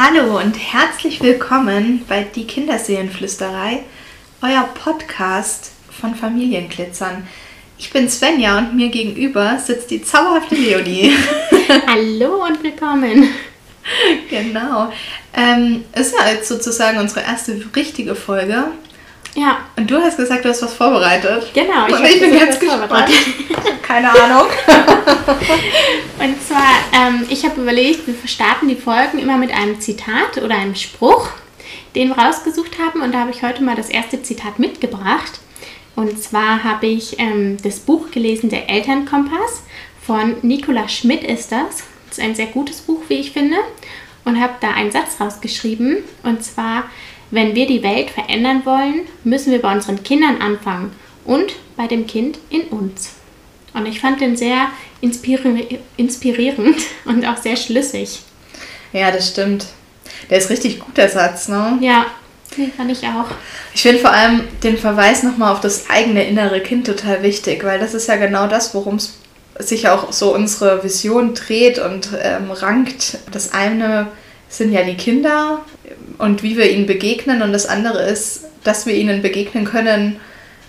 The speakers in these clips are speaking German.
Hallo und herzlich willkommen bei Die Kinderseelenflüsterei, euer Podcast von Familienglitzern. Ich bin Svenja und mir gegenüber sitzt die zauberhafte Leonie. Hallo und willkommen. Genau. Ähm, ist ja jetzt sozusagen unsere erste richtige Folge. Ja. Und du hast gesagt, du hast was vorbereitet. Genau, ich, ich bin ganz gespannt. Keine Ahnung. Und zwar, ähm, ich habe überlegt, wir starten die Folgen immer mit einem Zitat oder einem Spruch, den wir rausgesucht haben. Und da habe ich heute mal das erste Zitat mitgebracht. Und zwar habe ich ähm, das Buch gelesen, Der Elternkompass. Von Nicola Schmidt ist das. Das ist ein sehr gutes Buch, wie ich finde. Und habe da einen Satz rausgeschrieben. Und zwar, wenn wir die Welt verändern wollen, müssen wir bei unseren Kindern anfangen und bei dem Kind in uns. Und ich fand den sehr inspirierend und auch sehr schlüssig. Ja, das stimmt. Der ist richtig gut, der Satz, ne? Ja, den fand ich auch. Ich finde vor allem den Verweis nochmal auf das eigene innere Kind total wichtig, weil das ist ja genau das, worum es sich auch so unsere Vision dreht und ähm, rankt. Das eine sind ja die Kinder und wie wir ihnen begegnen und das andere ist, dass wir ihnen begegnen können,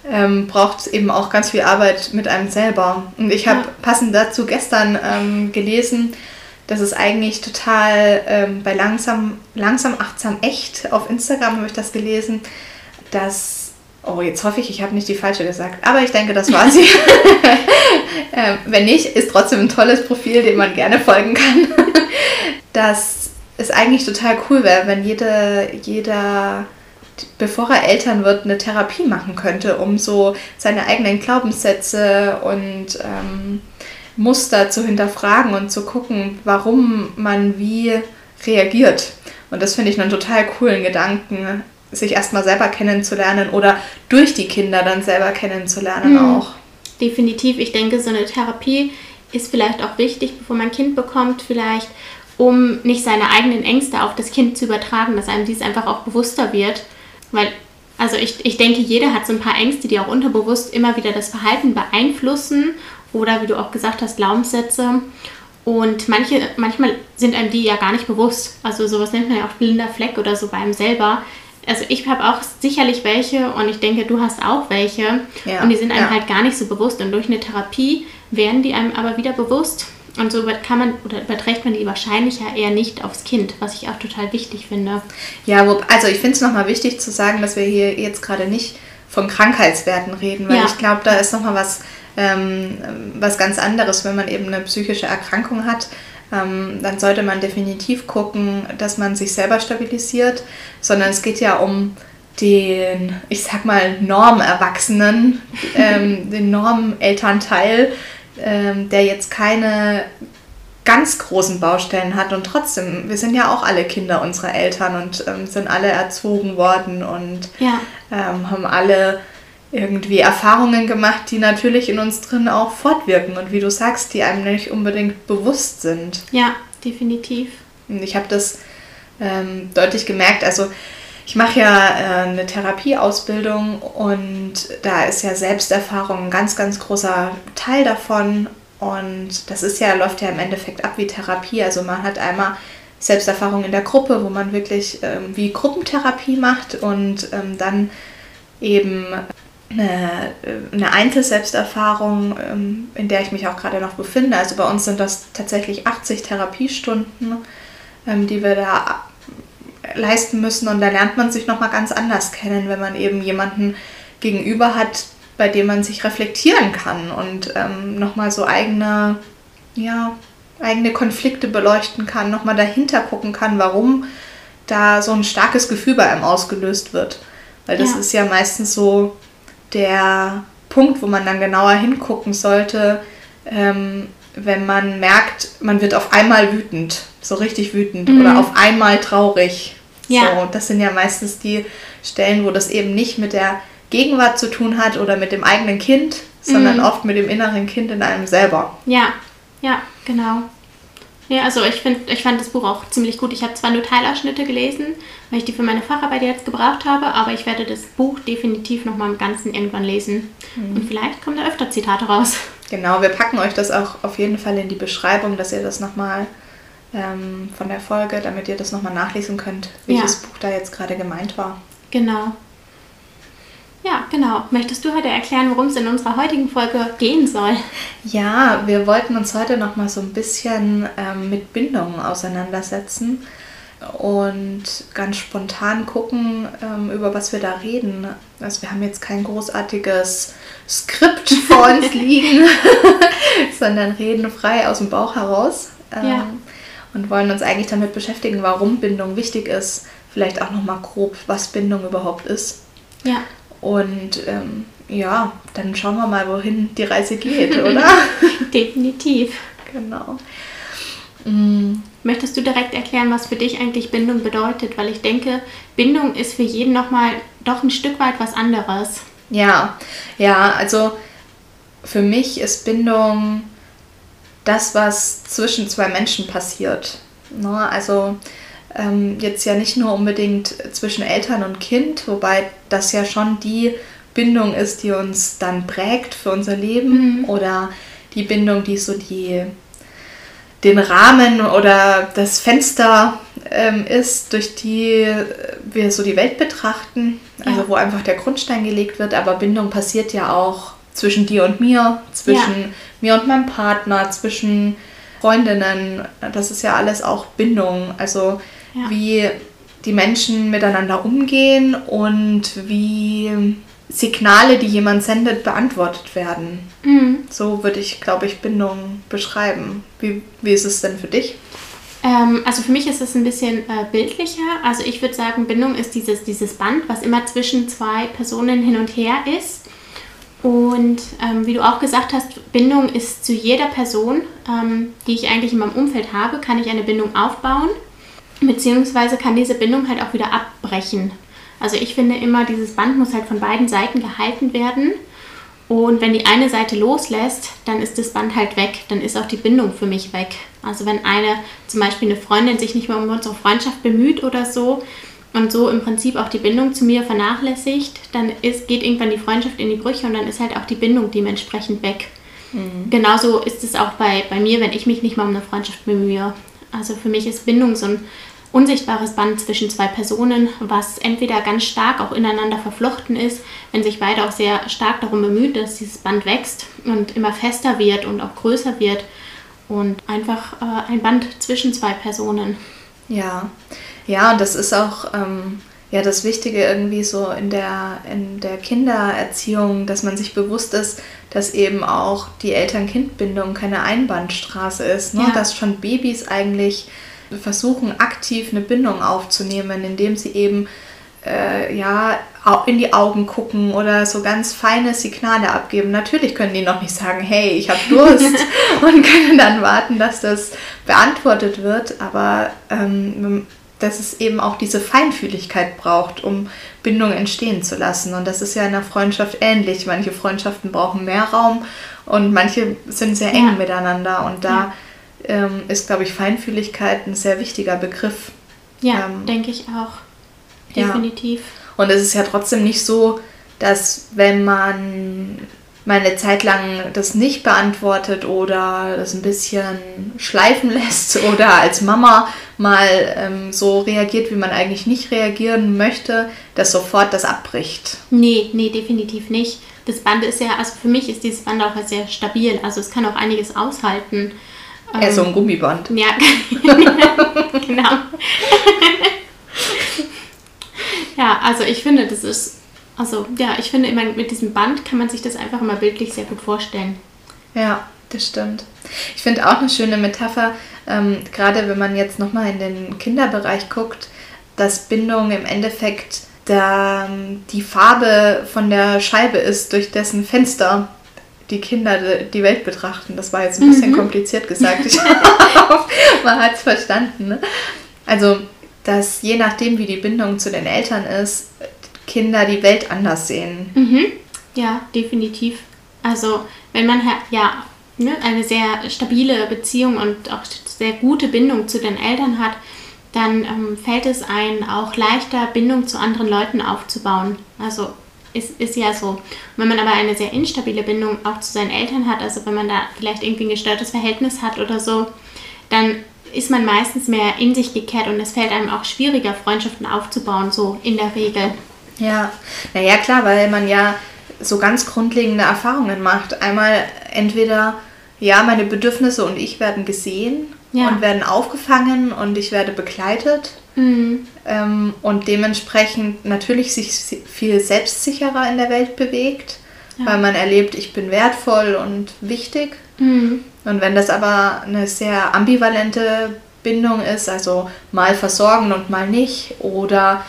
ähm, braucht eben auch ganz viel Arbeit mit einem selber. Und ich habe ja. passend dazu gestern ähm, gelesen, dass es eigentlich total ähm, bei langsam, langsam, achtsam, echt auf Instagram habe ich das gelesen, dass, oh jetzt hoffe ich, ich habe nicht die falsche gesagt, aber ich denke, das war sie. ähm, wenn nicht, ist trotzdem ein tolles Profil, dem man gerne folgen kann. dass es eigentlich total cool wäre, wenn jede, jeder bevor er Eltern wird, eine Therapie machen könnte, um so seine eigenen Glaubenssätze und ähm, Muster zu hinterfragen und zu gucken, warum man wie reagiert. Und das finde ich einen total coolen Gedanken, sich erstmal selber kennenzulernen oder durch die Kinder dann selber kennenzulernen mhm. auch. Definitiv. Ich denke, so eine Therapie ist vielleicht auch wichtig, bevor man ein Kind bekommt, vielleicht um nicht seine eigenen Ängste auf das Kind zu übertragen, dass einem dies einfach auch bewusster wird weil, also ich, ich denke, jeder hat so ein paar Ängste, die auch unterbewusst immer wieder das Verhalten beeinflussen oder wie du auch gesagt hast, Glaubenssätze. Und manche, manchmal sind einem die ja gar nicht bewusst. Also sowas nennt man ja auch blinder Fleck oder so bei einem selber. Also ich habe auch sicherlich welche und ich denke, du hast auch welche. Ja, und die sind einem ja. halt gar nicht so bewusst. Und durch eine Therapie werden die einem aber wieder bewusst. Und so kann man oder überträgt man die wahrscheinlich ja eher nicht aufs Kind, was ich auch total wichtig finde. Ja, also ich finde es nochmal wichtig zu sagen, dass wir hier jetzt gerade nicht von Krankheitswerten reden, weil ja. ich glaube, da ist nochmal was, ähm, was ganz anderes, wenn man eben eine psychische Erkrankung hat. Ähm, dann sollte man definitiv gucken, dass man sich selber stabilisiert, sondern es geht ja um den, ich sag mal, Normerwachsenen, ähm, den Normelternteil, ähm, der jetzt keine ganz großen Baustellen hat und trotzdem, wir sind ja auch alle Kinder unserer Eltern und ähm, sind alle erzogen worden und ja. ähm, haben alle irgendwie Erfahrungen gemacht, die natürlich in uns drin auch fortwirken und wie du sagst, die einem nicht unbedingt bewusst sind. Ja, definitiv. Und ich habe das ähm, deutlich gemerkt, also ich mache ja äh, eine Therapieausbildung und da ist ja Selbsterfahrung ein ganz, ganz großer Teil davon. Und das ist ja, läuft ja im Endeffekt ab wie Therapie. Also man hat einmal Selbsterfahrung in der Gruppe, wo man wirklich ähm, wie Gruppentherapie macht und ähm, dann eben eine, eine Einzelselbsterfahrung, ähm, in der ich mich auch gerade noch befinde. Also bei uns sind das tatsächlich 80 Therapiestunden, ähm, die wir da leisten müssen. Und da lernt man sich nochmal ganz anders kennen, wenn man eben jemanden gegenüber hat, bei dem man sich reflektieren kann und ähm, nochmal so eigene, ja, eigene Konflikte beleuchten kann, nochmal dahinter gucken kann, warum da so ein starkes Gefühl bei einem ausgelöst wird. Weil das ja. ist ja meistens so der Punkt, wo man dann genauer hingucken sollte, ähm, wenn man merkt, man wird auf einmal wütend, so richtig wütend mhm. oder auf einmal traurig. Ja. So, das sind ja meistens die Stellen, wo das eben nicht mit der Gegenwart zu tun hat oder mit dem eigenen Kind, sondern mhm. oft mit dem inneren Kind in einem selber. Ja, ja, genau. Ja, also ich, find, ich fand das Buch auch ziemlich gut. Ich habe zwar nur Teilausschnitte gelesen, weil ich die für meine Facharbeit jetzt gebraucht habe, aber ich werde das Buch definitiv nochmal im Ganzen irgendwann lesen. Mhm. Und vielleicht kommen da öfter Zitate raus. Genau, wir packen euch das auch auf jeden Fall in die Beschreibung, dass ihr das nochmal ähm, von der Folge, damit ihr das nochmal nachlesen könnt, welches Buch da jetzt gerade gemeint war. Genau. Ja, genau. Möchtest du heute erklären, worum es in unserer heutigen Folge gehen soll? Ja, wir wollten uns heute noch mal so ein bisschen ähm, mit Bindungen auseinandersetzen und ganz spontan gucken, ähm, über was wir da reden. Also wir haben jetzt kein großartiges Skript vor uns liegen, sondern reden frei aus dem Bauch heraus ähm, ja. Und wollen uns eigentlich damit beschäftigen, warum Bindung wichtig ist. Vielleicht auch noch mal grob, was Bindung überhaupt ist. Ja. Und ähm, ja, dann schauen wir mal, wohin die Reise geht, oder? Definitiv. Genau. Mhm. Möchtest du direkt erklären, was für dich eigentlich Bindung bedeutet? Weil ich denke, Bindung ist für jeden nochmal doch ein Stück weit was anderes. Ja, ja, also für mich ist Bindung das, was zwischen zwei Menschen passiert. Ne? Also ähm, jetzt ja nicht nur unbedingt zwischen Eltern und Kind, wobei das ja schon die Bindung ist, die uns dann prägt für unser Leben mhm. oder die Bindung, die so die den Rahmen oder das Fenster ähm, ist, durch die wir so die Welt betrachten, also ja. wo einfach der Grundstein gelegt wird. Aber Bindung passiert ja auch zwischen dir und mir, zwischen ja. mir und meinem Partner, zwischen Freundinnen. Das ist ja alles auch Bindung. Also ja. wie die Menschen miteinander umgehen und wie Signale, die jemand sendet, beantwortet werden. Mhm. So würde ich, glaube ich, Bindung beschreiben. Wie, wie ist es denn für dich? Ähm, also für mich ist es ein bisschen äh, bildlicher. Also ich würde sagen, Bindung ist dieses, dieses Band, was immer zwischen zwei Personen hin und her ist. Und ähm, wie du auch gesagt hast, Bindung ist zu jeder Person, ähm, die ich eigentlich in meinem Umfeld habe, kann ich eine Bindung aufbauen. Beziehungsweise kann diese Bindung halt auch wieder abbrechen. Also ich finde immer, dieses Band muss halt von beiden Seiten gehalten werden. Und wenn die eine Seite loslässt, dann ist das Band halt weg. Dann ist auch die Bindung für mich weg. Also wenn eine, zum Beispiel eine Freundin, sich nicht mehr um unsere Freundschaft bemüht oder so und so im Prinzip auch die Bindung zu mir vernachlässigt, dann ist, geht irgendwann die Freundschaft in die Brüche und dann ist halt auch die Bindung dementsprechend weg. Mhm. Genauso ist es auch bei, bei mir, wenn ich mich nicht mal um eine Freundschaft bemühe. Also für mich ist Bindung so ein unsichtbares Band zwischen zwei Personen, was entweder ganz stark auch ineinander verflochten ist, wenn sich beide auch sehr stark darum bemüht, dass dieses Band wächst und immer fester wird und auch größer wird und einfach äh, ein Band zwischen zwei Personen. Ja, ja, und das ist auch ähm, ja das Wichtige irgendwie so in der in der Kindererziehung, dass man sich bewusst ist, dass eben auch die Eltern-Kind-Bindung keine Einbahnstraße ist, ne? Ja. dass schon Babys eigentlich versuchen aktiv eine Bindung aufzunehmen, indem sie eben äh, ja in die Augen gucken oder so ganz feine Signale abgeben. Natürlich können die noch nicht sagen, hey, ich habe Durst und können dann warten, dass das beantwortet wird, aber ähm, dass es eben auch diese Feinfühligkeit braucht, um Bindung entstehen zu lassen. Und das ist ja in der Freundschaft ähnlich. Manche Freundschaften brauchen mehr Raum und manche sind sehr eng ja. miteinander und da ja ähm, ist, glaube ich, Feinfühligkeit ein sehr wichtiger Begriff. Ja, ähm, denke ich auch. Definitiv. Ja. Und es ist ja trotzdem nicht so, dass wenn man mal eine Zeit lang das nicht beantwortet oder das ein bisschen schleifen lässt oder als Mama mal ähm, so reagiert, wie man eigentlich nicht reagieren möchte, dass sofort das abbricht. Nee, nee, definitiv nicht. Das Band ist ja, also für mich ist dieses Band auch sehr stabil. Also es kann auch einiges aushalten. Ja, so ein ähm, Gummiband. Ja, genau. ja, also ich finde, das ist, also ja, ich finde immer mit diesem Band kann man sich das einfach immer bildlich sehr gut vorstellen. Ja, das stimmt. Ich finde auch eine schöne Metapher, ähm, gerade wenn man jetzt nochmal in den Kinderbereich guckt, dass Bindung im Endeffekt der, die Farbe von der Scheibe ist, durch dessen Fenster die Kinder die Welt betrachten. Das war jetzt ein bisschen mhm. kompliziert gesagt. Ich man hat es verstanden. Ne? Also, dass je nachdem, wie die Bindung zu den Eltern ist, Kinder die Welt anders sehen. Mhm. Ja, definitiv. Also, wenn man ja ne, eine sehr stabile Beziehung und auch sehr gute Bindung zu den Eltern hat, dann ähm, fällt es einem auch leichter, Bindung zu anderen Leuten aufzubauen. Also ist, ist ja so. wenn man aber eine sehr instabile Bindung auch zu seinen Eltern hat, also wenn man da vielleicht irgendwie ein gestörtes Verhältnis hat oder so, dann ist man meistens mehr in sich gekehrt und es fällt einem auch schwieriger, Freundschaften aufzubauen, so in der Regel. Ja, naja, klar, weil man ja so ganz grundlegende Erfahrungen macht. Einmal entweder, ja, meine Bedürfnisse und ich werden gesehen ja. und werden aufgefangen und ich werde begleitet. Mhm. Ähm, und dementsprechend natürlich sich viel selbstsicherer in der Welt bewegt, ja. weil man erlebt, ich bin wertvoll und wichtig. Mhm. Und wenn das aber eine sehr ambivalente Bindung ist, also mal versorgen und mal nicht, oder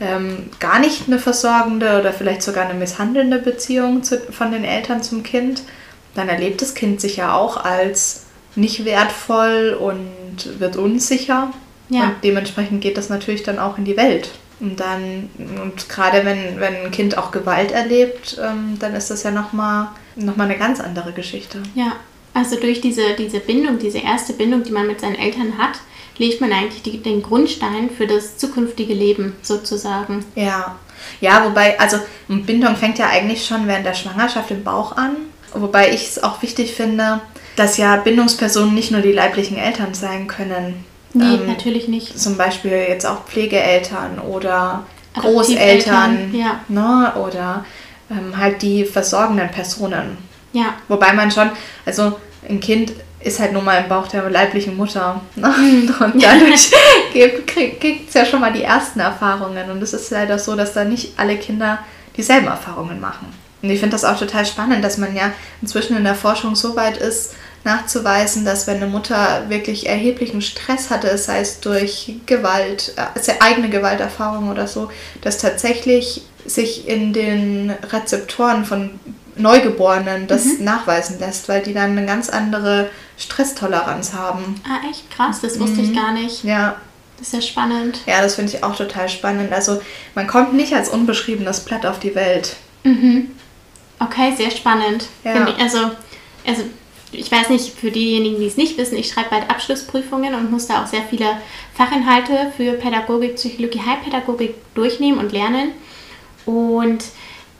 ähm, gar nicht eine versorgende oder vielleicht sogar eine misshandelnde Beziehung zu, von den Eltern zum Kind, dann erlebt das Kind sich ja auch als nicht wertvoll und wird unsicher. Ja. Und dementsprechend geht das natürlich dann auch in die Welt. Und dann, und gerade wenn, wenn ein Kind auch Gewalt erlebt, ähm, dann ist das ja nochmal noch mal eine ganz andere Geschichte. Ja, also durch diese, diese Bindung, diese erste Bindung, die man mit seinen Eltern hat, legt man eigentlich die, den Grundstein für das zukünftige Leben sozusagen. Ja. Ja, wobei, also Bindung fängt ja eigentlich schon während der Schwangerschaft im Bauch an. Wobei ich es auch wichtig finde, dass ja Bindungspersonen nicht nur die leiblichen Eltern sein können. Nee, ähm, natürlich nicht. Zum Beispiel jetzt auch Pflegeeltern oder Großeltern ja. ne, oder ähm, halt die versorgenden Personen. Ja. Wobei man schon, also ein Kind ist halt nun mal im Bauch der leiblichen Mutter. Ne? Mhm. Und dadurch kriegt es ja schon mal die ersten Erfahrungen. Und es ist leider so, dass da nicht alle Kinder dieselben Erfahrungen machen. Und ich finde das auch total spannend, dass man ja inzwischen in der Forschung so weit ist, nachzuweisen, dass wenn eine Mutter wirklich erheblichen Stress hatte, sei es durch Gewalt, also eigene Gewalterfahrung oder so, dass tatsächlich sich in den Rezeptoren von Neugeborenen das mhm. nachweisen lässt, weil die dann eine ganz andere Stresstoleranz haben. Ah, echt krass, das wusste mhm. ich gar nicht. Ja. Das ist ja spannend. Ja, das finde ich auch total spannend. Also man kommt nicht als unbeschriebenes Blatt auf die Welt. Mhm. Okay, sehr spannend. Ja. Ich, also, also ich weiß nicht, für diejenigen, die es nicht wissen, ich schreibe bald Abschlussprüfungen und muss da auch sehr viele Fachinhalte für Pädagogik, Psychologie, Heilpädagogik durchnehmen und lernen. Und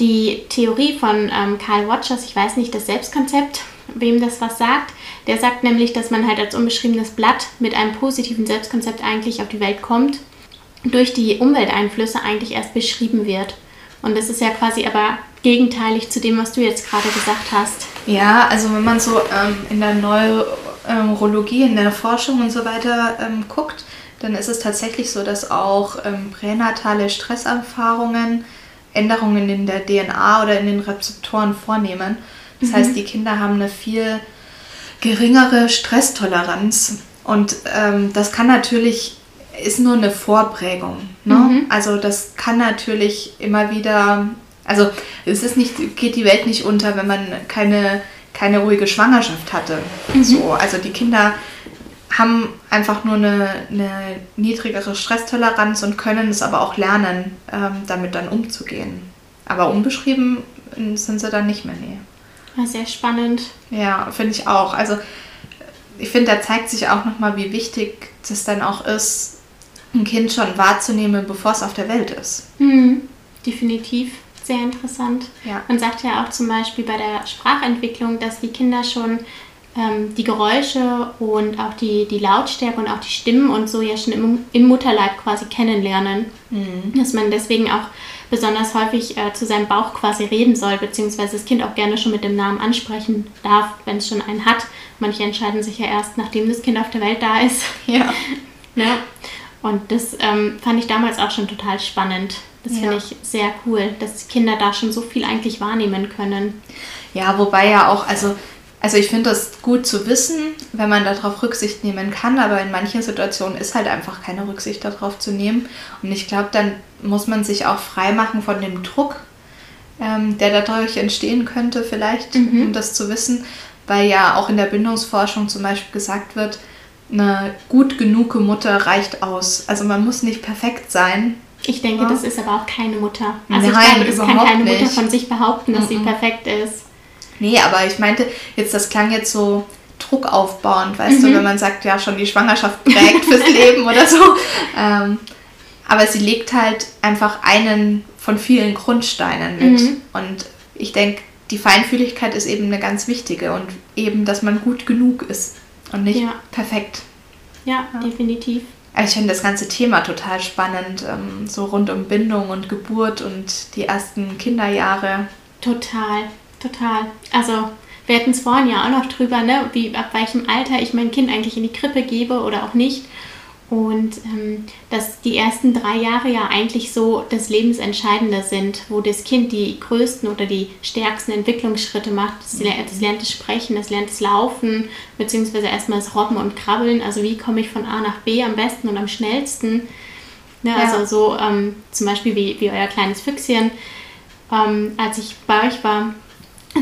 die Theorie von ähm, Carl Watchers, ich weiß nicht, das Selbstkonzept, wem das was sagt, der sagt nämlich, dass man halt als unbeschriebenes Blatt mit einem positiven Selbstkonzept eigentlich auf die Welt kommt, durch die Umwelteinflüsse eigentlich erst beschrieben wird. Und das ist ja quasi aber gegenteilig zu dem, was du jetzt gerade gesagt hast. Ja, also wenn man so ähm, in der Neurologie, in der Forschung und so weiter ähm, guckt, dann ist es tatsächlich so, dass auch ähm, pränatale Stresserfahrungen Änderungen in der DNA oder in den Rezeptoren vornehmen. Das mhm. heißt, die Kinder haben eine viel geringere Stresstoleranz und ähm, das kann natürlich ist nur eine Vorprägung. Ne? Mhm. Also das kann natürlich immer wieder also es ist nicht, geht die Welt nicht unter, wenn man keine, keine ruhige Schwangerschaft hatte. Mhm. So, also die Kinder haben einfach nur eine, eine, niedrigere Stresstoleranz und können es aber auch lernen, ähm, damit dann umzugehen. Aber unbeschrieben sind sie dann nicht mehr, nee. Ah, sehr spannend. Ja, finde ich auch. Also ich finde, da zeigt sich auch nochmal, wie wichtig das dann auch ist, ein Kind schon wahrzunehmen, bevor es auf der Welt ist. Mhm, definitiv sehr interessant. Ja. Man sagt ja auch zum Beispiel bei der Sprachentwicklung, dass die Kinder schon ähm, die Geräusche und auch die, die Lautstärke und auch die Stimmen und so ja schon im, im Mutterleib quasi kennenlernen. Mhm. Dass man deswegen auch besonders häufig äh, zu seinem Bauch quasi reden soll, beziehungsweise das Kind auch gerne schon mit dem Namen ansprechen darf, wenn es schon einen hat. Manche entscheiden sich ja erst, nachdem das Kind auf der Welt da ist. Ja. ja. Und das ähm, fand ich damals auch schon total spannend. Das ja. finde ich sehr cool, dass Kinder da schon so viel eigentlich wahrnehmen können. Ja, wobei ja auch, also, also ich finde das gut zu wissen, wenn man darauf Rücksicht nehmen kann, aber in manchen Situationen ist halt einfach keine Rücksicht darauf zu nehmen. Und ich glaube, dann muss man sich auch frei machen von dem Druck, ähm, der dadurch entstehen könnte, vielleicht, mhm. um das zu wissen, weil ja auch in der Bindungsforschung zum Beispiel gesagt wird, eine gut genug Mutter reicht aus. Also man muss nicht perfekt sein, ich denke, ja. das ist aber auch keine Mutter. Also Nein, ich glaube, das kann keine nicht. Mutter von sich behaupten, dass mhm. sie perfekt ist. Nee, aber ich meinte, jetzt das klang jetzt so druckaufbauend, weißt mhm. du, wenn man sagt, ja, schon die Schwangerschaft prägt fürs Leben oder so. Ähm, aber sie legt halt einfach einen von vielen Grundsteinen mit. Mhm. Und ich denke, die Feinfühligkeit ist eben eine ganz wichtige und eben, dass man gut genug ist und nicht ja. perfekt. ja, ja. definitiv. Ich finde das ganze Thema total spannend, ähm, so rund um Bindung und Geburt und die ersten Kinderjahre. Total, total. Also wir hatten es vorhin ja auch noch drüber, ne, wie ab welchem Alter ich mein Kind eigentlich in die Krippe gebe oder auch nicht. Und ähm, dass die ersten drei Jahre ja eigentlich so das Lebensentscheidende sind, wo das Kind die größten oder die stärksten Entwicklungsschritte macht. Das, lernt, das lernt das Sprechen, das lernt das Laufen, beziehungsweise erstmal das Robben und Krabbeln. Also wie komme ich von A nach B am besten und am schnellsten. Ne, ja. Also so ähm, zum Beispiel wie, wie euer kleines Füchschen. Ähm, als ich bei euch war,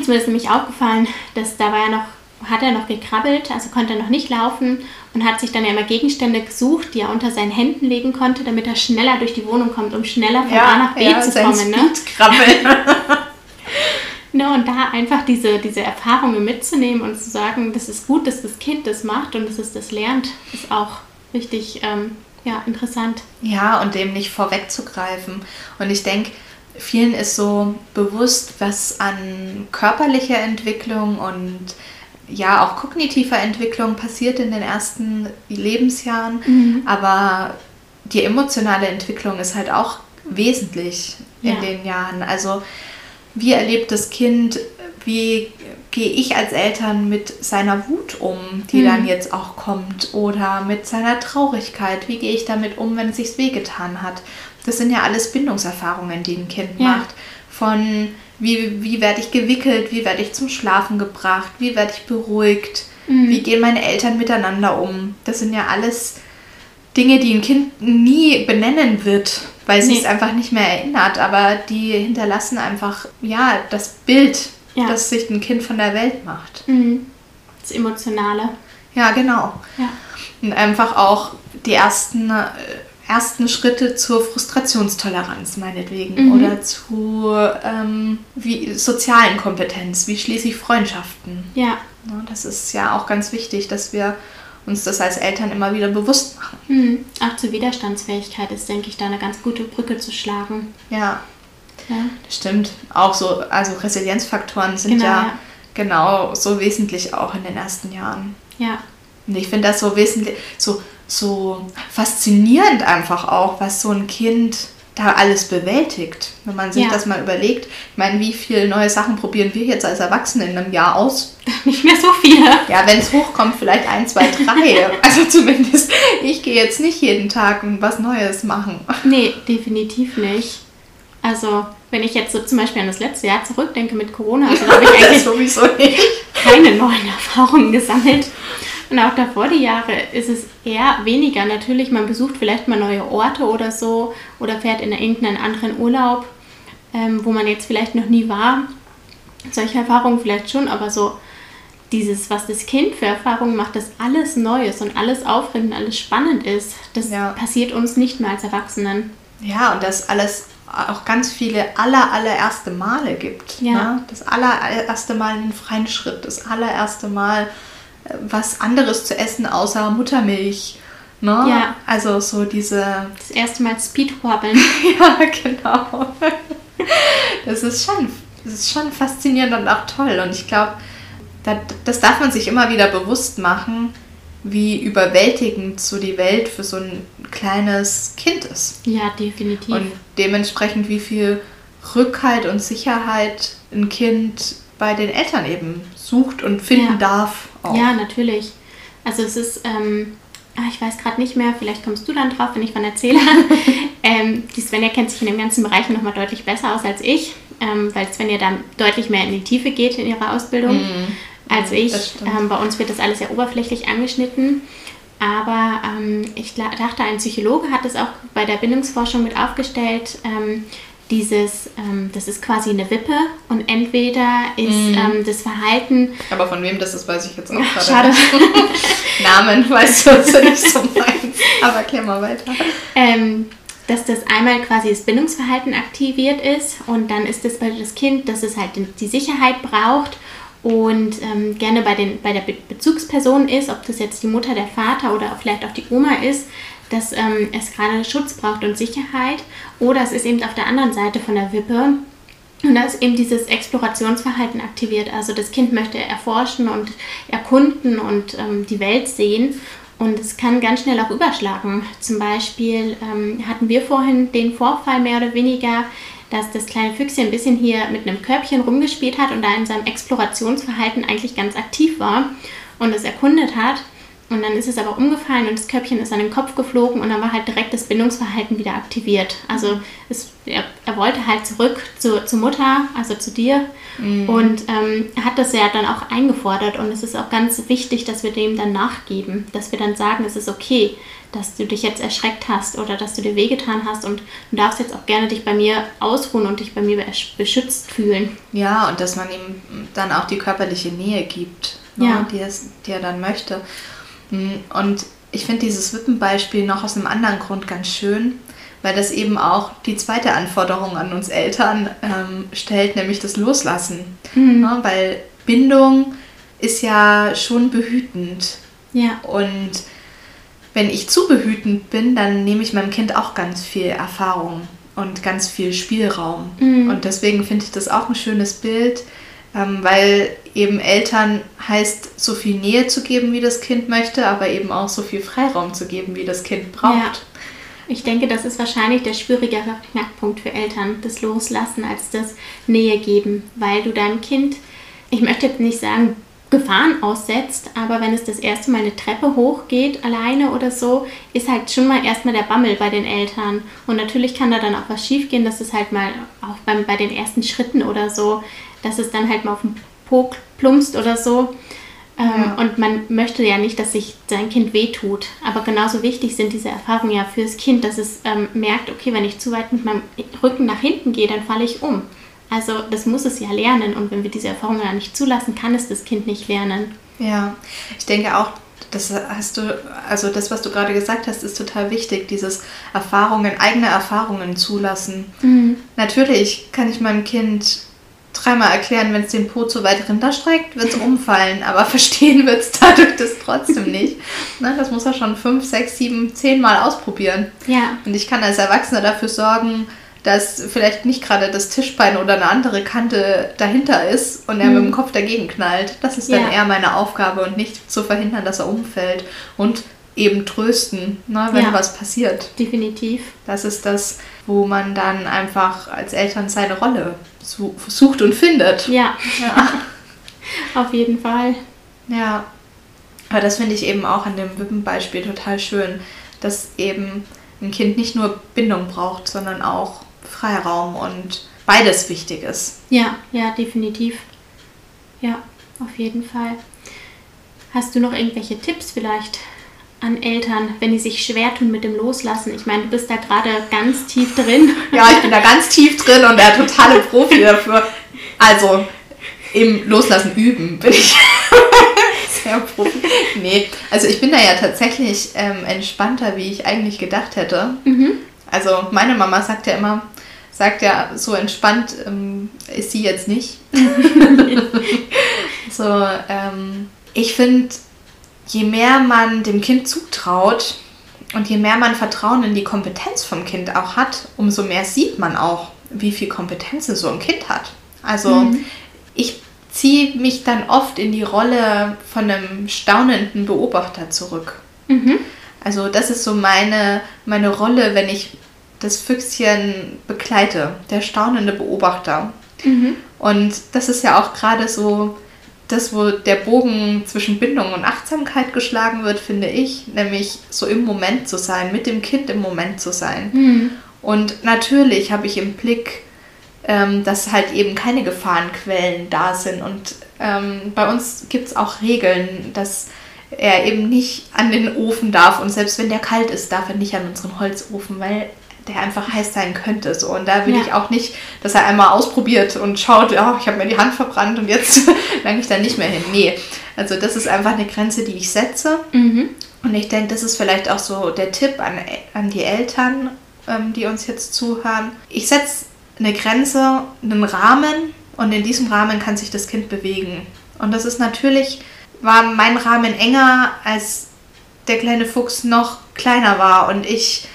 ist mir das nämlich aufgefallen, dass da war ja noch hat er noch gekrabbelt, also konnte er noch nicht laufen und hat sich dann ja immer Gegenstände gesucht, die er unter seinen Händen legen konnte, damit er schneller durch die Wohnung kommt, um schneller von ja, A nach B ja, zu kommen. Ne? ne, und da einfach diese, diese Erfahrungen mitzunehmen und zu sagen, das ist gut, dass das Kind das macht und dass es das lernt, ist auch richtig ähm, ja, interessant. Ja, und dem nicht vorwegzugreifen. Und ich denke, vielen ist so bewusst, was an körperlicher Entwicklung und ja auch kognitiver Entwicklung passiert in den ersten Lebensjahren, mhm. aber die emotionale Entwicklung ist halt auch wesentlich in ja. den Jahren. Also wie erlebt das Kind, wie gehe ich als Eltern mit seiner Wut um, die mhm. dann jetzt auch kommt, oder mit seiner Traurigkeit, wie gehe ich damit um, wenn es sich wehgetan hat. Das sind ja alles Bindungserfahrungen, die ein Kind ja. macht. Von wie, wie werde ich gewickelt? Wie werde ich zum Schlafen gebracht? Wie werde ich beruhigt? Mhm. Wie gehen meine Eltern miteinander um? Das sind ja alles Dinge, die ein Kind nie benennen wird, weil nee. sie es einfach nicht mehr erinnert. Aber die hinterlassen einfach, ja, das Bild, ja. das sich ein Kind von der Welt macht. Mhm. Das Emotionale. Ja, genau. Ja. Und einfach auch die ersten äh, ersten Schritte zur Frustrationstoleranz meinetwegen mhm. oder zu ähm, wie, sozialen Kompetenz, wie schließe ich Freundschaften. Ja. ja. Das ist ja auch ganz wichtig, dass wir uns das als Eltern immer wieder bewusst machen. Mhm. Auch zur Widerstandsfähigkeit ist, denke ich, da eine ganz gute Brücke zu schlagen. Ja. ja. Das stimmt. Auch so, also Resilienzfaktoren sind genau, ja, ja genau so wesentlich auch in den ersten Jahren. Ja. Und ich finde das so wesentlich, so so faszinierend einfach auch, was so ein Kind da alles bewältigt. Wenn man sich ja. das mal überlegt. Ich meine, wie viele neue Sachen probieren wir jetzt als Erwachsene in einem Jahr aus? Nicht mehr so viele. Ja, wenn es hochkommt, vielleicht ein, zwei, drei. also zumindest, ich gehe jetzt nicht jeden Tag und was Neues machen. Nee, definitiv nicht. Also, wenn ich jetzt so zum Beispiel an das letzte Jahr zurückdenke mit Corona, also habe ich eigentlich sowieso nicht. keine neuen Erfahrungen gesammelt. Und auch davor die Jahre ist es eher weniger. Natürlich, man besucht vielleicht mal neue Orte oder so oder fährt in irgendeinen anderen Urlaub, ähm, wo man jetzt vielleicht noch nie war. Solche Erfahrungen vielleicht schon, aber so dieses, was das Kind für Erfahrungen macht, dass alles Neues und alles aufregend alles spannend ist, das ja. passiert uns nicht mehr als Erwachsenen. Ja, und dass alles auch ganz viele aller, allererste Male gibt. Ja. Ne? Das allererste Mal einen freien Schritt, das allererste Mal was anderes zu essen außer Muttermilch. Ne? Ja. Also so diese. Das erste Mal Speedhoppeln. ja, genau. Das ist schon, das ist schon faszinierend und auch toll. Und ich glaube, das, das darf man sich immer wieder bewusst machen, wie überwältigend so die Welt für so ein kleines Kind ist. Ja, definitiv. Und dementsprechend, wie viel Rückhalt und Sicherheit ein Kind bei den Eltern eben sucht und finden ja. darf. Auch. Ja, natürlich. Also es ist, ähm, ah, ich weiß gerade nicht mehr, vielleicht kommst du dann drauf, wenn ich von erzähle. ähm, die Svenja kennt sich in dem ganzen Bereich nochmal deutlich besser aus als ich, ähm, weil Svenja dann deutlich mehr in die Tiefe geht in ihrer Ausbildung mm. als ich. Ähm, bei uns wird das alles sehr oberflächlich angeschnitten. Aber ähm, ich dachte, ein Psychologe hat das auch bei der Bindungsforschung mit aufgestellt, ähm, dieses, ähm, das ist quasi eine Wippe und entweder ist mm. ähm, das Verhalten. Aber von wem das ist, weiß ich jetzt auch gerade. Schade. Namen weißt du, was nicht so meinst. Aber erklär mal weiter. Ähm, dass das einmal quasi das Bindungsverhalten aktiviert ist und dann ist es bei das Kind, dass es halt die Sicherheit braucht und ähm, gerne bei, den, bei der Be Bezugsperson ist, ob das jetzt die Mutter, der Vater oder vielleicht auch die Oma ist, dass ähm, es gerade Schutz braucht und Sicherheit. Oder es ist eben auf der anderen Seite von der Wippe. Und da ist eben dieses Explorationsverhalten aktiviert. Also das Kind möchte erforschen und erkunden und ähm, die Welt sehen. Und es kann ganz schnell auch überschlagen. Zum Beispiel ähm, hatten wir vorhin den Vorfall mehr oder weniger, dass das kleine Füchschen ein bisschen hier mit einem Körbchen rumgespielt hat und da in seinem Explorationsverhalten eigentlich ganz aktiv war und es erkundet hat. Und dann ist es aber umgefallen und das Körbchen ist an den Kopf geflogen und dann war halt direkt das Bindungsverhalten wieder aktiviert. Also es, er, er, wollte halt zurück zu, zur Mutter, also zu dir. Mhm. Und ähm, hat das ja dann auch eingefordert. Und es ist auch ganz wichtig, dass wir dem dann nachgeben, dass wir dann sagen, es ist okay, dass du dich jetzt erschreckt hast oder dass du dir wehgetan hast und du darfst jetzt auch gerne dich bei mir ausruhen und dich bei mir beschützt fühlen. Ja, und dass man ihm dann auch die körperliche Nähe gibt, ne, ja. die, es, die er dann möchte. Und ich finde dieses Wippenbeispiel noch aus einem anderen Grund ganz schön, weil das eben auch die zweite Anforderung an uns Eltern ähm, stellt, nämlich das Loslassen. Mhm. Ja, ne, weil Bindung ist ja schon behütend. Ja. Und wenn ich zu behütend bin, dann nehme ich meinem Kind auch ganz viel Erfahrung und ganz viel Spielraum. Mhm. Und deswegen finde ich das auch ein schönes Bild, ähm, weil eben Eltern heißt, so viel Nähe zu geben, wie das Kind möchte, aber eben auch so viel Freiraum zu geben, wie das Kind braucht. Ja. Ich denke, das ist wahrscheinlich der schwierigere Knackpunkt für Eltern, das Loslassen als das Nähe geben, weil du deinem Kind, ich möchte jetzt nicht sagen, Gefahren aussetzt, aber wenn es das erste Mal eine Treppe hochgeht, alleine oder so, ist halt schon mal erstmal der Bammel bei den Eltern. Und natürlich kann da dann auch was schiefgehen, dass es halt mal auch beim, bei den ersten Schritten oder so dass es dann halt mal auf den Po plumpst oder so. Ähm, ja. Und man möchte ja nicht, dass sich sein Kind wehtut. Aber genauso wichtig sind diese Erfahrungen ja fürs Kind, dass es ähm, merkt, okay, wenn ich zu weit mit meinem Rücken nach hinten gehe, dann falle ich um. Also das muss es ja lernen. Und wenn wir diese Erfahrungen ja nicht zulassen, kann es das Kind nicht lernen. Ja, ich denke auch, das hast du, also das, was du gerade gesagt hast, ist total wichtig, dieses Erfahrungen, eigene Erfahrungen zulassen. Mhm. Natürlich kann ich meinem Kind dreimal erklären, wenn es den Po zu weit runterstreckt, wird es umfallen. Aber verstehen wird es dadurch das trotzdem nicht. Ne, das muss er schon fünf, sechs, sieben, zehn Mal ausprobieren. Ja. Und ich kann als Erwachsener dafür sorgen, dass vielleicht nicht gerade das Tischbein oder eine andere Kante dahinter ist und er mhm. mit dem Kopf dagegen knallt. Das ist dann ja. eher meine Aufgabe und nicht zu verhindern, dass er umfällt. Und eben trösten, ne, wenn ja, was passiert. Definitiv. Das ist das, wo man dann einfach als Eltern seine Rolle sucht und findet. Ja. ja. Auf jeden Fall. Ja. Aber das finde ich eben auch an dem Wippenbeispiel total schön, dass eben ein Kind nicht nur Bindung braucht, sondern auch Freiraum und beides wichtig ist. Ja, ja, definitiv. Ja, auf jeden Fall. Hast du noch irgendwelche Tipps vielleicht an Eltern, wenn die sich schwer tun mit dem Loslassen? Ich meine, du bist da gerade ganz tief drin. Ja, ich bin da ganz tief drin und der totale Profi dafür. Also, im Loslassen üben bin ich sehr Profi. Nee, also ich bin da ja tatsächlich ähm, entspannter, wie ich eigentlich gedacht hätte. Mhm. Also, meine Mama sagt ja immer, sagt ja, so entspannt ähm, ist sie jetzt nicht. so, ähm, ich finde, je mehr man dem Kind zutraut und je mehr man Vertrauen in die Kompetenz vom Kind auch hat, umso mehr sieht man auch, wie viel Kompetenz so ein Kind hat. Also mhm. ich ziehe mich dann oft in die Rolle von einem staunenden Beobachter zurück. Mhm. Also das ist so meine, meine Rolle, wenn ich das Füchschen begleite, der staunende Beobachter. Mhm. Und das ist ja auch gerade so das, wo der Bogen zwischen Bindung und Achtsamkeit geschlagen wird, finde ich, nämlich so im Moment zu sein, mit dem Kind im Moment zu sein. Mhm. Und natürlich habe ich im Blick, ähm, dass halt eben keine Gefahrenquellen da sind. Und ähm, bei uns gibt es auch Regeln, dass er eben nicht an den Ofen darf und selbst wenn der kalt ist, darf er nicht an unseren Holzofen, weil der einfach heiß sein könnte. So. Und da will ja. ich auch nicht, dass er einmal ausprobiert und schaut, ja, ich habe mir die Hand verbrannt und jetzt lange ich da nicht mehr hin. Nee, also das ist einfach eine Grenze, die ich setze. Mhm. Und ich denke, das ist vielleicht auch so der Tipp an, an die Eltern, ähm, die uns jetzt zuhören. Ich setze eine Grenze, einen Rahmen und in diesem Rahmen kann sich das Kind bewegen. Und das ist natürlich, war mein Rahmen enger, als der kleine Fuchs noch kleiner war und ich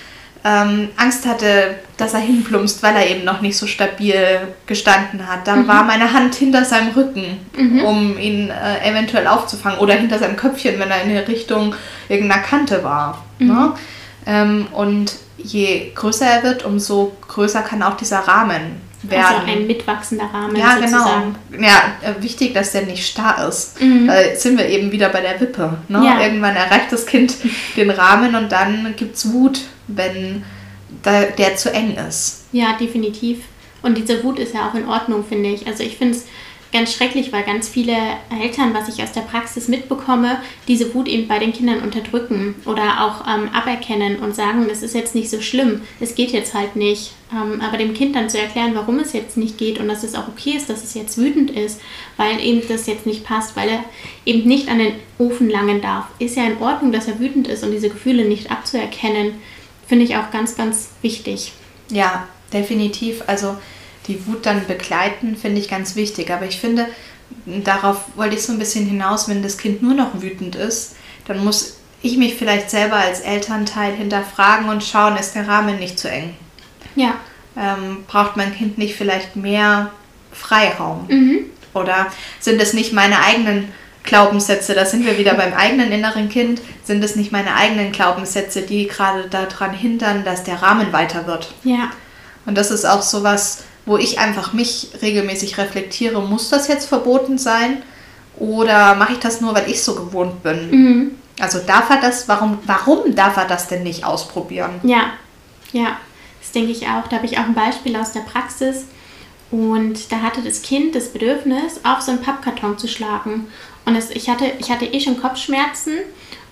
ähm, Angst hatte, dass er hinplumpst, weil er eben noch nicht so stabil gestanden hat. Da mhm. war meine Hand hinter seinem Rücken, mhm. um ihn äh, eventuell aufzufangen oder hinter seinem Köpfchen, wenn er in die Richtung irgendeiner Kante war. Mhm. Ne? Ähm, und je größer er wird, umso größer kann auch dieser Rahmen werden. Also ein mitwachsender Rahmen. Ja, genau. sozusagen. genau. Ja, äh, wichtig, dass der nicht starr ist. Mhm. Da sind wir eben wieder bei der Wippe. Ne? Ja. Irgendwann erreicht das Kind den Rahmen und dann gibt es Wut, wenn der zu eng ist. Ja, definitiv. Und diese Wut ist ja auch in Ordnung, finde ich. Also ich finde es ganz schrecklich, weil ganz viele Eltern, was ich aus der Praxis mitbekomme, diese Wut eben bei den Kindern unterdrücken oder auch ähm, aberkennen und sagen, das ist jetzt nicht so schlimm, es geht jetzt halt nicht. Ähm, aber dem Kind dann zu erklären, warum es jetzt nicht geht und dass es auch okay ist, dass es jetzt wütend ist, weil eben das jetzt nicht passt, weil er eben nicht an den Ofen langen darf, ist ja in Ordnung, dass er wütend ist und diese Gefühle nicht abzuerkennen, finde ich auch ganz, ganz wichtig. Ja, definitiv. Also die Wut dann begleiten, finde ich ganz wichtig. Aber ich finde, darauf wollte ich so ein bisschen hinaus, wenn das Kind nur noch wütend ist, dann muss ich mich vielleicht selber als Elternteil hinterfragen und schauen, ist der Rahmen nicht zu eng? Ja. Ähm, braucht mein Kind nicht vielleicht mehr Freiraum? Mhm. Oder sind es nicht meine eigenen Glaubenssätze, da sind wir wieder beim eigenen inneren Kind, sind es nicht meine eigenen Glaubenssätze, die gerade daran hindern, dass der Rahmen weiter wird? Ja. Und das ist auch so was, wo ich einfach mich regelmäßig reflektiere, muss das jetzt verboten sein oder mache ich das nur, weil ich so gewohnt bin? Mhm. Also darf er das, warum, warum darf er das denn nicht ausprobieren? Ja, ja, das denke ich auch. Da habe ich auch ein Beispiel aus der Praxis. Und da hatte das Kind das Bedürfnis, auf so einen Pappkarton zu schlagen. Und es, ich, hatte, ich hatte eh schon Kopfschmerzen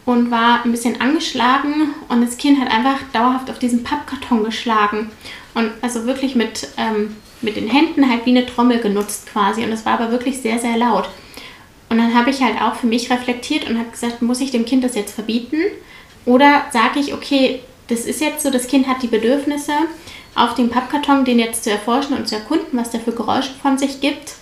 und war ein bisschen angeschlagen. Und das Kind hat einfach dauerhaft auf diesen Pappkarton geschlagen. Und also wirklich mit, ähm, mit den Händen halt wie eine Trommel genutzt quasi. Und es war aber wirklich sehr, sehr laut. Und dann habe ich halt auch für mich reflektiert und habe gesagt, muss ich dem Kind das jetzt verbieten? Oder sage ich, okay, das ist jetzt so, das Kind hat die Bedürfnisse, auf dem Pappkarton den jetzt zu erforschen und zu erkunden, was der für Geräusche von sich gibt.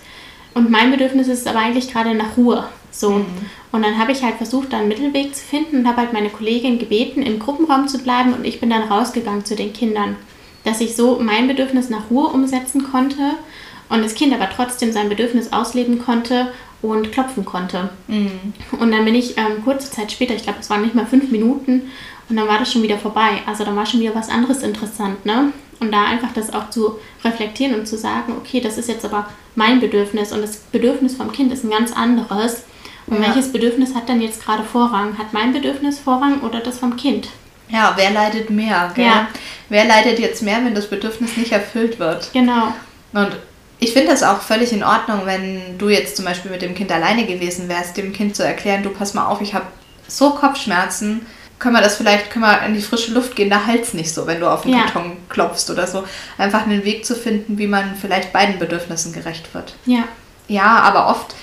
Und mein Bedürfnis ist aber eigentlich gerade nach Ruhe. So. Mhm. Und dann habe ich halt versucht, da einen Mittelweg zu finden und habe halt meine Kollegin gebeten, im Gruppenraum zu bleiben und ich bin dann rausgegangen zu den Kindern dass ich so mein Bedürfnis nach Ruhe umsetzen konnte und das Kind aber trotzdem sein Bedürfnis ausleben konnte und klopfen konnte. Mhm. Und dann bin ich ähm, kurze Zeit später, ich glaube, es waren nicht mal fünf Minuten, und dann war das schon wieder vorbei. Also dann war schon wieder was anderes interessant, ne? Und da einfach das auch zu reflektieren und zu sagen, okay, das ist jetzt aber mein Bedürfnis und das Bedürfnis vom Kind ist ein ganz anderes. Und ja. welches Bedürfnis hat dann jetzt gerade Vorrang? Hat mein Bedürfnis Vorrang oder das vom Kind? Ja, wer leidet mehr? Gell? Ja. Wer leidet jetzt mehr, wenn das Bedürfnis nicht erfüllt wird? Genau. Und ich finde das auch völlig in Ordnung, wenn du jetzt zum Beispiel mit dem Kind alleine gewesen wärst, dem Kind zu erklären, du pass mal auf, ich habe so Kopfschmerzen, können wir das vielleicht, können wir in die frische Luft gehen, da halt's nicht so, wenn du auf den ja. Karton klopfst oder so. Einfach einen Weg zu finden, wie man vielleicht beiden Bedürfnissen gerecht wird. Ja. Ja, aber oft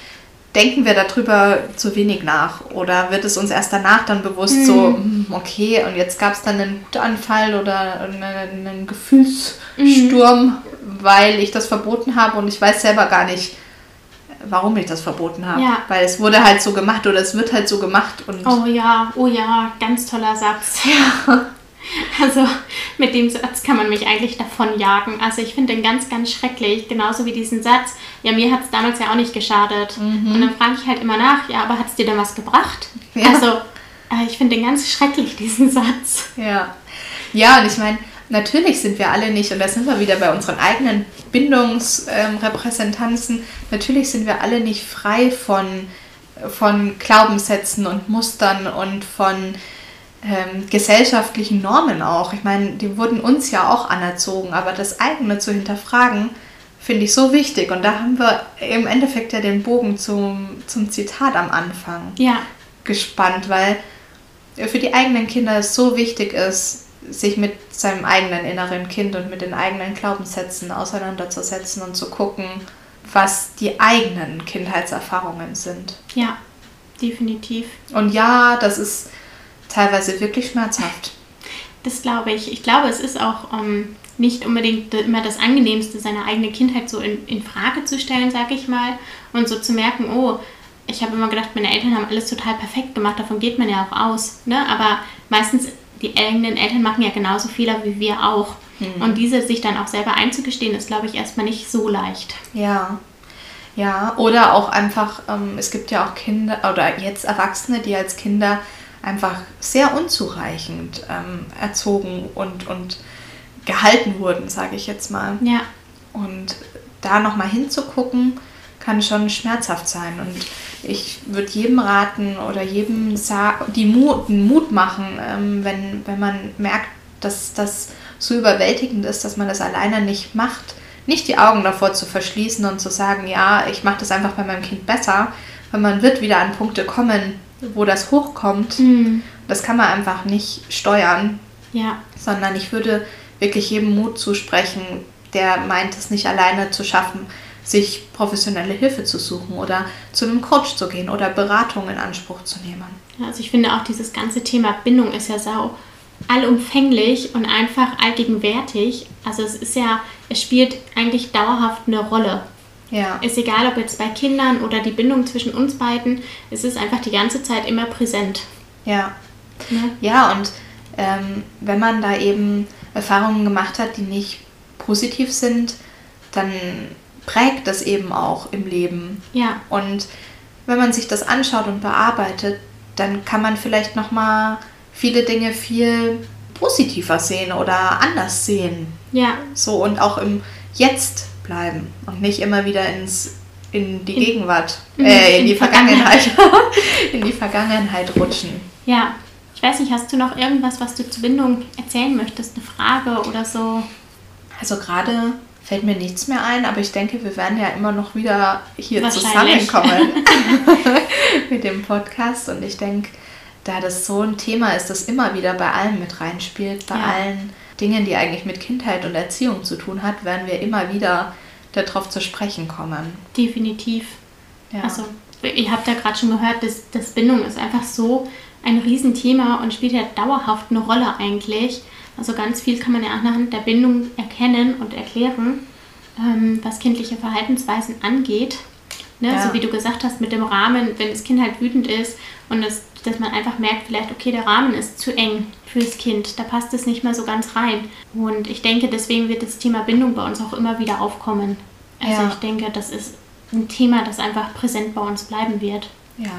denken wir darüber zu wenig nach oder wird es uns erst danach dann bewusst mhm. so, hm, okay, und jetzt gab es dann einen Wutanfall oder einen, einen Gefühlssturm, mhm. weil ich das verboten habe und ich weiß selber gar nicht, warum ich das verboten habe. Ja. Weil es wurde halt so gemacht oder es wird halt so gemacht. Und oh ja, oh ja, ganz toller Satz. Ja. Also mit dem Satz kann man mich eigentlich davon jagen. Also ich finde den ganz, ganz schrecklich. Genauso wie diesen Satz, ja, mir hat es damals ja auch nicht geschadet. Mhm. Und dann frage ich halt immer nach, ja, aber hat es dir denn was gebracht? Ja. Also äh, ich finde den ganz schrecklich, diesen Satz. Ja. Ja, und ich meine, natürlich sind wir alle nicht, und da sind wir wieder bei unseren eigenen Bindungsrepräsentanzen, ähm, natürlich sind wir alle nicht frei von, von Glaubenssätzen und Mustern und von ähm, gesellschaftlichen Normen auch. Ich meine, die wurden uns ja auch anerzogen, aber das eigene zu hinterfragen, finde ich so wichtig. Und da haben wir im Endeffekt ja den Bogen zum, zum Zitat am Anfang ja. gespannt, weil für die eigenen Kinder es so wichtig ist, sich mit seinem eigenen inneren Kind und mit den eigenen Glaubenssätzen auseinanderzusetzen und zu gucken, was die eigenen Kindheitserfahrungen sind. Ja, definitiv. Und ja, das ist teilweise wirklich schmerzhaft. Das glaube ich. Ich glaube, es ist auch ähm, nicht unbedingt immer das Angenehmste, seine eigene Kindheit so in, in Frage zu stellen, sage ich mal, und so zu merken, oh, ich habe immer gedacht, meine Eltern haben alles total perfekt gemacht, davon geht man ja auch aus. Ne? Aber meistens die eigenen Eltern machen ja genauso Fehler wie wir auch. Hm. Und diese sich dann auch selber einzugestehen, ist, glaube ich, erstmal nicht so leicht. Ja. Ja, oder auch einfach, ähm, es gibt ja auch Kinder oder jetzt Erwachsene, die als Kinder einfach sehr unzureichend ähm, erzogen und, und gehalten wurden, sage ich jetzt mal. Ja, Und da nochmal hinzugucken, kann schon schmerzhaft sein. Und ich würde jedem raten oder jedem die Mut, Mut machen, ähm, wenn, wenn man merkt, dass das so überwältigend ist, dass man das alleine nicht macht, nicht die Augen davor zu verschließen und zu sagen, ja, ich mache das einfach bei meinem Kind besser, weil man wird wieder an Punkte kommen, wo das hochkommt. Das kann man einfach nicht steuern ja, sondern ich würde wirklich jedem Mut zusprechen, der meint es nicht alleine zu schaffen, sich professionelle Hilfe zu suchen oder zu einem Coach zu gehen oder Beratung in Anspruch zu nehmen. Also ich finde auch dieses ganze Thema Bindung ist ja sau allumfänglich und einfach allgegenwärtig. Also es ist ja, es spielt eigentlich dauerhaft eine Rolle. Ja, Ist egal, ob jetzt bei Kindern oder die Bindung zwischen uns beiden, es ist einfach die ganze Zeit immer präsent. ja. Ne? Ja, und ähm, wenn man da eben Erfahrungen gemacht hat, die nicht positiv sind, dann prägt das eben auch im Leben. Ja, Und wenn man sich das anschaut und bearbeitet, dann kann man vielleicht noch mal viele Dinge viel positiver sehen oder anders sehen. ja, So und auch im Jetzt bleiben und nicht immer wieder ins in die Gegenwart, Mhm, äh, in, in die Vergangenheit, in die Vergangenheit rutschen. ja. Ich weiß nicht, hast du noch irgendwas, was du zur Bindung erzählen möchtest? Eine Frage oder so? Also gerade fällt mir nichts mehr ein, aber ich denke, wir werden ja immer noch wieder hier zusammenkommen mit dem Podcast. Und ich denke, da das so ein Thema ist, das immer wieder bei allem mit reinspielt, bei Ja. allen Dingen, die eigentlich mit Kindheit und Erziehung zu tun hat, werden wir immer wieder darauf zu sprechen kommen. Definitiv. Ja. Also, ihr habt ja gerade schon gehört, dass, dass Bindung ist einfach so ein Riesenthema und spielt ja dauerhaft eine Rolle eigentlich. Also ganz viel kann man ja anhand der Bindung erkennen und erklären, ähm, was kindliche Verhaltensweisen angeht. Ne? Ja. So wie du gesagt hast, mit dem Rahmen, wenn das Kind halt wütend ist und das, dass man einfach merkt, vielleicht, okay, der Rahmen ist zu eng fürs Kind, da passt es nicht mehr so ganz rein. Und ich denke, deswegen wird das Thema Bindung bei uns auch immer wieder aufkommen. Also Ja. ich denke, das ist ein Thema, das einfach präsent bei uns bleiben wird. ja.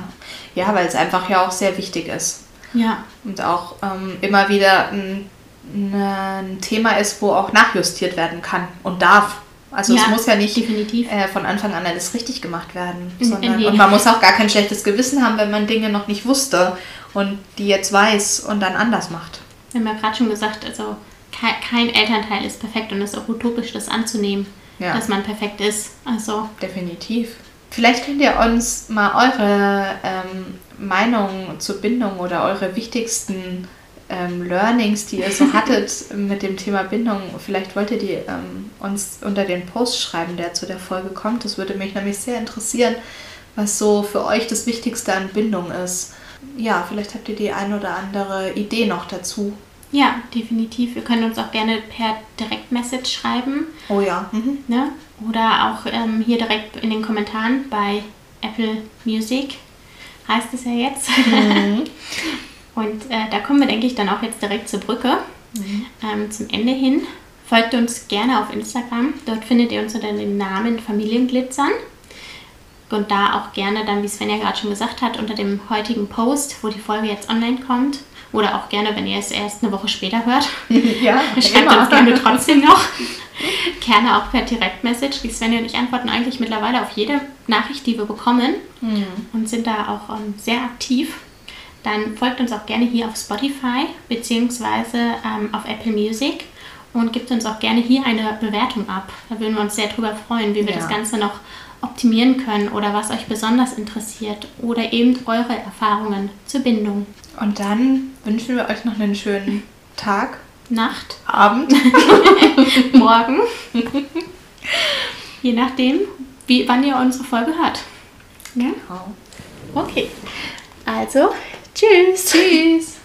ja, weil es einfach ja auch sehr wichtig ist. Ja, Und auch ähm, immer wieder ein, ein Thema ist, wo auch nachjustiert werden kann und darf. Also es Ja, muss ja nicht äh, von Anfang an alles richtig gemacht werden. Sondern, nee. Und man muss auch gar kein schlechtes Gewissen haben, wenn man Dinge noch nicht wusste und die jetzt weiß und dann anders macht. wir haben ja gerade schon gesagt, also kein, kein Elternteil ist perfekt und es ist auch utopisch, das anzunehmen, Ja. dass man perfekt ist. Also Definitiv. Vielleicht könnt ihr uns mal eure ähm, Meinung zur Bindung oder eure wichtigsten ähm, Learnings, die ihr so hattet mit dem Thema Bindung, vielleicht wollt ihr die ähm, uns unter den Post schreiben, der zu der Folge kommt. Das würde mich nämlich sehr interessieren, was so für euch das Wichtigste an Bindung ist. Ja, vielleicht habt ihr die ein oder andere Idee noch dazu. ja, definitiv. Wir können uns auch gerne per Direktmessage schreiben. Oh ja. Mhm. Ne? Oder auch ähm, hier direkt in den Kommentaren bei Apple Music heißt es ja jetzt. Und äh, da kommen wir, denke ich, dann auch jetzt direkt zur Brücke. Ähm, zum Ende hin. Folgt uns gerne auf Instagram. Dort findet ihr uns unter dem Namen Familienglitzern. Und da auch gerne dann, wie Sven ja gerade schon gesagt hat, unter dem heutigen Post, wo die Folge jetzt online kommt. Oder auch gerne, wenn ihr es erst eine Woche später hört. ja, Schreibt uns gerne trotzdem noch. gerne auch per Direktmessage. Die Svenja und ich antworten eigentlich mittlerweile auf jede Nachricht, die wir bekommen und sind da auch ähm, sehr aktiv. Dann folgt uns auch gerne hier auf Spotify beziehungsweise ähm, auf Apple Music und gibt uns auch gerne hier eine Bewertung ab. Da würden wir uns sehr drüber freuen, wie wir Ja. das Ganze noch optimieren können oder was euch besonders interessiert oder eben eure Erfahrungen zur Bindung. Und dann wünschen wir euch noch einen schönen Tag, Nacht, Abend. morgen, je nachdem, wie, wann ihr unsere Folge hört. Ja? Genau. Okay, also tschüss. Tschüss.